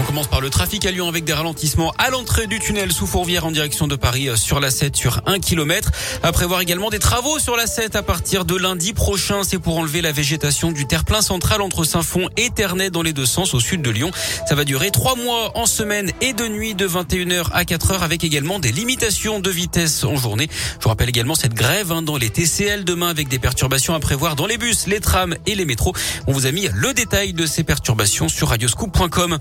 On commence par le trafic à Lyon avec des ralentissements à l'entrée du tunnel sous Fourvière en direction de Paris euh, sur la 7 sur 1 km. À prévoir également des travaux sur la 7 à partir de lundi prochain. C'est pour enlever la végétation du terre-plein central entre Saint-Fond et Ternay dans les deux sens au sud de Lyon. Ça va durer trois mois en semaine et de nuit de 21h à 4h avec également des limitations de vitesse en journée. Je vous rappelle également cette grève hein, dans les TCL demain avec des perturbations à prévoir dans les bus, les trams et les métros. On vous a mis le détail de ces perturbations sur radioscoop.com.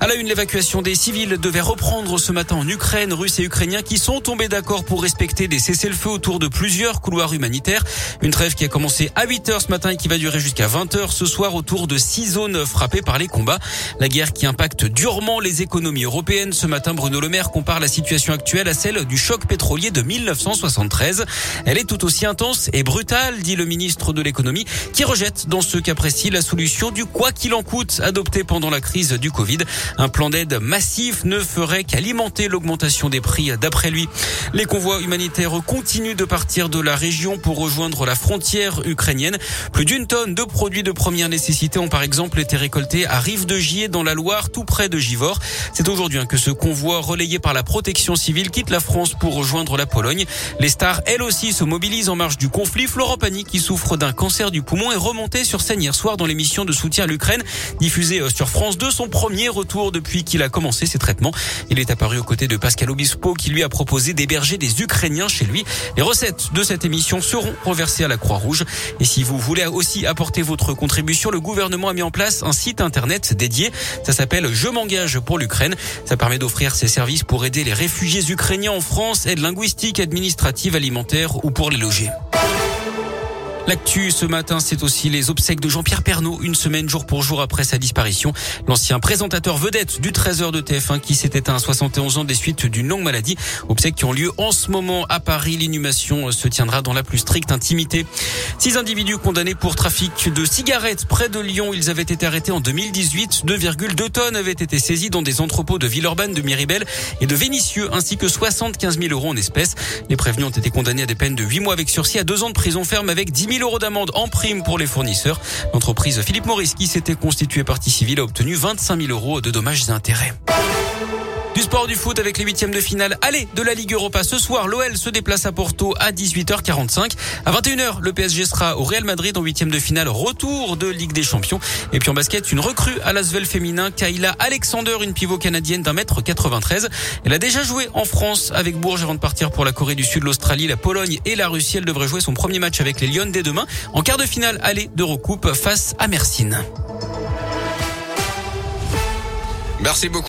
À la une, l'évacuation des civils devait reprendre ce matin en Ukraine. Russes et Ukrainiens qui sont tombés d'accord pour respecter des cessez-le-feu autour de plusieurs couloirs humanitaires. Une trêve qui a commencé à 8 heures ce matin et qui va durer jusqu'à 20 heures ce soir autour de six zones frappées par les combats. La guerre qui impacte durement les économies européennes. Ce matin, Bruno Le Maire compare la situation actuelle à celle du choc pétrolier de 1973. Elle est tout aussi intense et brutale, dit le ministre de l'économie, qui rejette dans ce cas précis la solution du quoi qu'il en coûte adopté pendant la crise du Covid. Un plan d'aide massif ne ferait qu'alimenter l'augmentation des prix d'après lui. Les convois humanitaires continuent de partir de la région pour rejoindre la frontière ukrainienne. Plus d'une tonne de produits de première nécessité ont par exemple été récoltés à Rive de Gier dans la Loire, tout près de Givors. C'est aujourd'hui que ce convoi relayé par la protection civile quitte la France pour rejoindre la Pologne. Les stars, elles aussi, se mobilisent en marge du conflit. Florent Pagny, qui souffre d'un cancer du poumon, est remonté sur scène hier soir dans l'émission de soutien à l'Ukraine, diffusée sur France 2, son premier retour depuis qu'il a commencé ses traitements. Il est apparu aux côtés de Pascal Obispo qui lui a proposé d'héberger des Ukrainiens chez lui. Les recettes de cette émission seront reversées à la Croix-Rouge. Et si vous voulez aussi apporter votre contribution, le gouvernement a mis en place un site internet dédié. Ça s'appelle Je m'engage pour l'Ukraine. Ça permet d'offrir ses services pour aider les réfugiés ukrainiens en France, aide linguistique, administrative, alimentaire ou pour les loger. L'actu ce matin, c'est aussi les obsèques de Jean-Pierre Pernaud, une semaine jour pour jour après sa disparition. L'ancien présentateur vedette du 13h de TF1 qui s'est éteint à 71 ans des suites d'une longue maladie. Obsèques qui ont lieu en ce moment à Paris. L'inhumation se tiendra dans la plus stricte intimité. Six individus condamnés pour trafic de cigarettes près de Lyon. Ils avaient été arrêtés en 2018. 2,2 tonnes avaient été saisies dans des entrepôts de Villeurbanne, de Miribel et de Vénissieux, ainsi que 75 000 euros en espèces. Les prévenus ont été condamnés à des peines de 8 mois avec sursis à 2 ans de prison ferme avec 10 000 000 euros d'amende en prime pour les fournisseurs. L'entreprise Philippe Maurice, qui s'était constituée partie civile, a obtenu 25 000 euros de dommages et intérêts. Du sport du foot avec les huitièmes de finale. Allez, de la Ligue Europa ce soir. L'OL se déplace à Porto à 18h45. À 21h, le PSG sera au Real Madrid en huitième de finale. Retour de Ligue des Champions. Et puis en basket, une recrue à l'Asvel féminin. Kayla Alexander, une pivot canadienne d'un mètre 93. Elle a déjà joué en France avec Bourges avant de partir pour la Corée du Sud, l'Australie, la Pologne et la Russie. Elle devrait jouer son premier match avec les Lions dès demain. En quart de finale, aller de recoupe face à Mersin. Merci beaucoup.